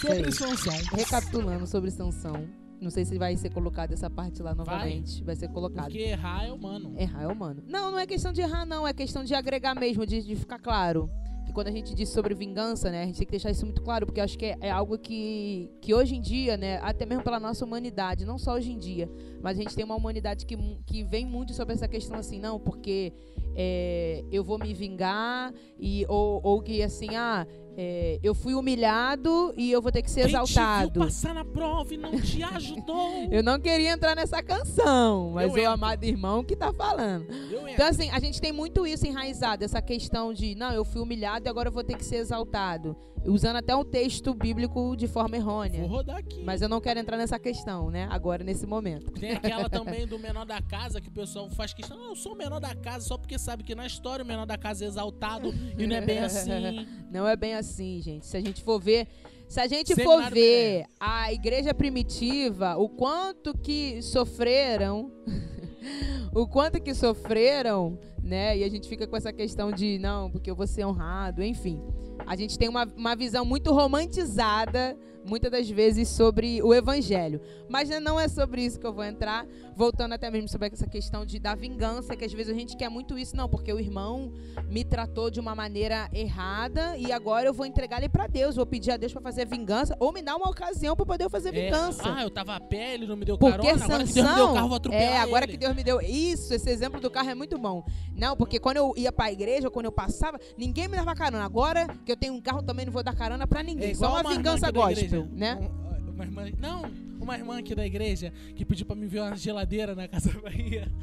Sobre. Sansão. Recapitulando sobre Sansão. Não sei se vai ser colocado essa parte lá novamente. Vai, ser colocado. Porque errar é humano. Errar é humano. Não, não é questão de errar, não. É questão de agregar mesmo, de, de ficar claro. Que quando a gente diz sobre vingança, né? A gente tem que deixar isso muito claro, porque eu acho que é, é algo que, que hoje em dia, né? Até mesmo pela nossa humanidade, não só hoje em dia, mas a gente tem uma humanidade que, que vem muito sobre essa questão assim, não, porque é, eu vou me vingar, e, ou, ou que assim, ah, é, eu fui humilhado e eu vou ter que ser Quem te exaltado. viu passar na prova e não te ajudou. Eu não queria entrar nessa canção, mas Eu o entro. amado irmão que tá falando. Eu. Então, assim, a gente tem muito isso enraizado, essa questão de, não, eu fui humilhado e agora eu vou ter que ser exaltado. Usando até um texto bíblico de forma Vou errônea. rodar aqui. Mas eu não quero entrar nessa questão, né? Agora, nesse momento. Tem aquela também do menor da casa que o pessoal faz questão. Não, eu sou o menor da casa só porque sabe que na história o menor da casa é exaltado e não é bem assim. Não é bem assim, gente. Se a gente for ver. Se a gente Seminário for ver a igreja primitiva, o quanto que sofreram, o quanto que sofreram, né? E a gente fica com essa questão de, não, porque eu vou ser honrado, enfim. A gente tem uma, uma visão muito romantizada, muitas das vezes, sobre o evangelho. Mas né, não é sobre isso que eu vou entrar. Voltando até mesmo sobre essa questão de, da vingança, que às vezes a gente quer muito isso, não, porque o irmão me tratou de uma maneira errada e agora eu vou entregar ele pra Deus, vou pedir a Deus pra fazer vingança ou me dar uma ocasião pra poder fazer É, vingança. ah, eu tava a pé, ele não me deu Porque carona, agora que Deus me deu carro, vou atropelar é, agora ele. que Deus me deu isso, esse exemplo do carro é muito bom. Não, porque quando eu ia pra igreja, ou quando eu passava, ninguém me dava carona. Agora que eu tenho um carro, também não vou dar carona pra ninguém. É Só uma irmã vingança gospel, igreja. né? Um- uma irmã, não, uma irmã aqui da igreja que pediu pra me ver uma geladeira na Casa Bahia.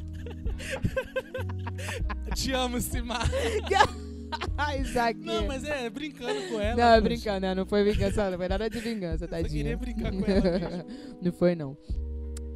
Te amo, Simar. Isaac. Não, mas é brincando com ela. Não, é brincando, né? Não foi vingança, não foi nada de vingança, Eu tadinha. só queria brincar com ela mesmo. não foi, não.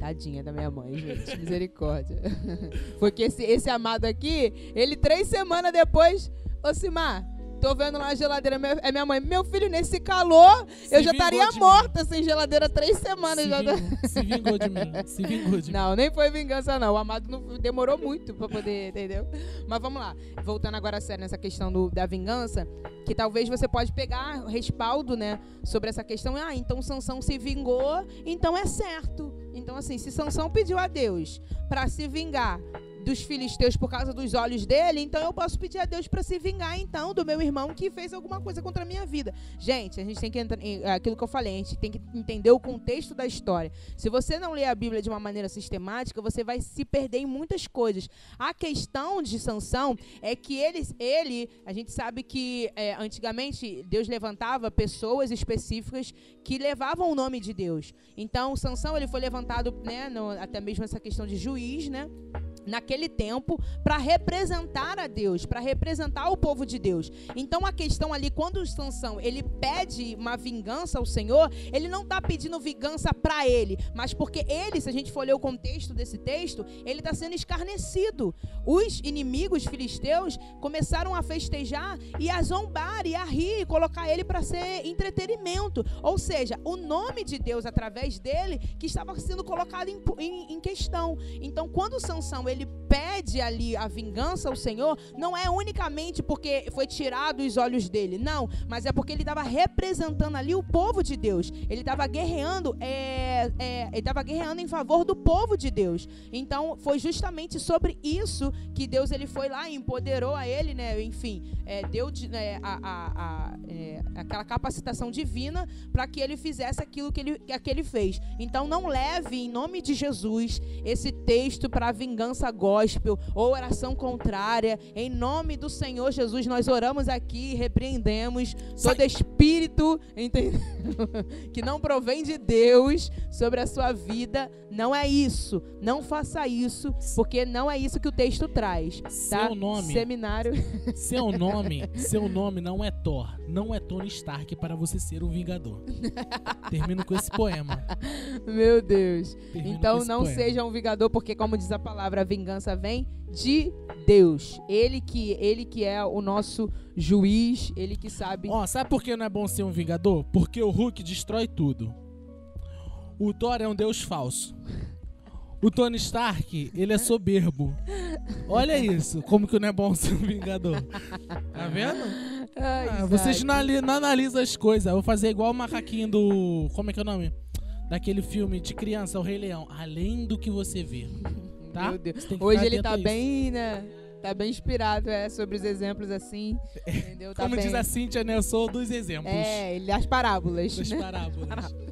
Tadinha da minha mãe, gente. Misericórdia. Foi que esse, esse amado aqui, ele três semanas depois, ô Simar, tô vendo lá a geladeira, meu- é minha mãe. Meu filho, nesse calor, Se eu já estaria de mim. morta sem geladeira três semanas. Se já. vingou, se vingou de mim. Se vingou de mim. Não, nem foi vingança, não. O amado não, demorou muito pra poder, entendeu? Mas vamos lá. Voltando agora a sério nessa questão do- da vingança, que talvez você pode pegar respaldo, né, sobre essa questão. Ah, então Sansão se vingou, então é certo. Então, assim, se Sansão pediu a Deus pra se vingar dos filisteus por causa dos olhos dele, então eu posso pedir a Deus pra se vingar, então, do meu irmão que fez alguma coisa contra a minha vida. Gente, a gente tem que entrar. é Aquilo que eu falei, a gente tem que entender o contexto da história. Se você não ler a Bíblia de uma maneira sistemática, você vai se perder em muitas coisas. A questão de Sansão é que ele, ele a gente sabe que é, antigamente Deus levantava pessoas específicas que levavam o nome de Deus. Então, Sansão ele foi levantado, né, no- até mesmo essa questão de juiz, né? Naquele tempo para representar a Deus, para representar o povo de Deus. Então a questão ali quando o Sansão, ele pede uma vingança ao Senhor, ele não está pedindo vingança para ele, mas porque ele, se a gente for ler o contexto desse texto, ele está sendo escarnecido. Os inimigos filisteus começaram a festejar e a zombar e a rir, e colocar ele para ser entretenimento. Ou seja, o nome de Deus através dele que estava sendo colocado em, em- em questão. Então, quando Sansão ele pede ali a vingança ao Senhor, não é unicamente porque foi tirado os olhos dele, não, mas é porque ele estava representando ali o povo de Deus. Ele estava guerreando, é, é, ele estava guerreando em favor do povo de Deus. Então, foi justamente sobre isso que Deus ele foi lá e empoderou a ele, né? Enfim, é, deu de- é, a, a- a- é, aquela capacitação divina para que ele fizesse aquilo que ele, que ele fez. Então, não leve em nome de Jesus esse texto para vingança gospel ou oração contrária. Em nome do Senhor Jesus, nós oramos aqui e repreendemos todo espírito entendeu? que não provém de Deus sobre a sua vida. Não é isso. Não faça isso, porque não é isso que o texto traz. Tá? Seu nome, Seminário. seu nome, seu nome não é Thor, não é Tony Stark para você ser um vingador. Termino com esse poema. Meu Deus. Termino Então não poema. seja um vingador, porque como diz a palavra, a vingança vem de Deus. Ele que ele que é o nosso juiz, ele que sabe. Ó, sabe por que não é bom ser um vingador? Porque o Hulk destrói tudo. O Thor é um deus falso. O Tony Stark, ele é soberbo. Olha isso, como que não é bom ser um vingador. Tá vendo? Ai, Ah, vocês não, não analisam as coisas. Eu vou fazer igual o macaquinho do. Como é que é o nome? Daquele filme de criança, O Rei Leão. Além do que você vê. Tá? Meu Deus. Hoje ele tá bem, né? Tá bem inspirado, é, sobre os exemplos assim. Entendeu? Tá Como bem. diz a Cíntia, né? Eu sou dos exemplos. É, ele as parábolas. Das né? parábolas.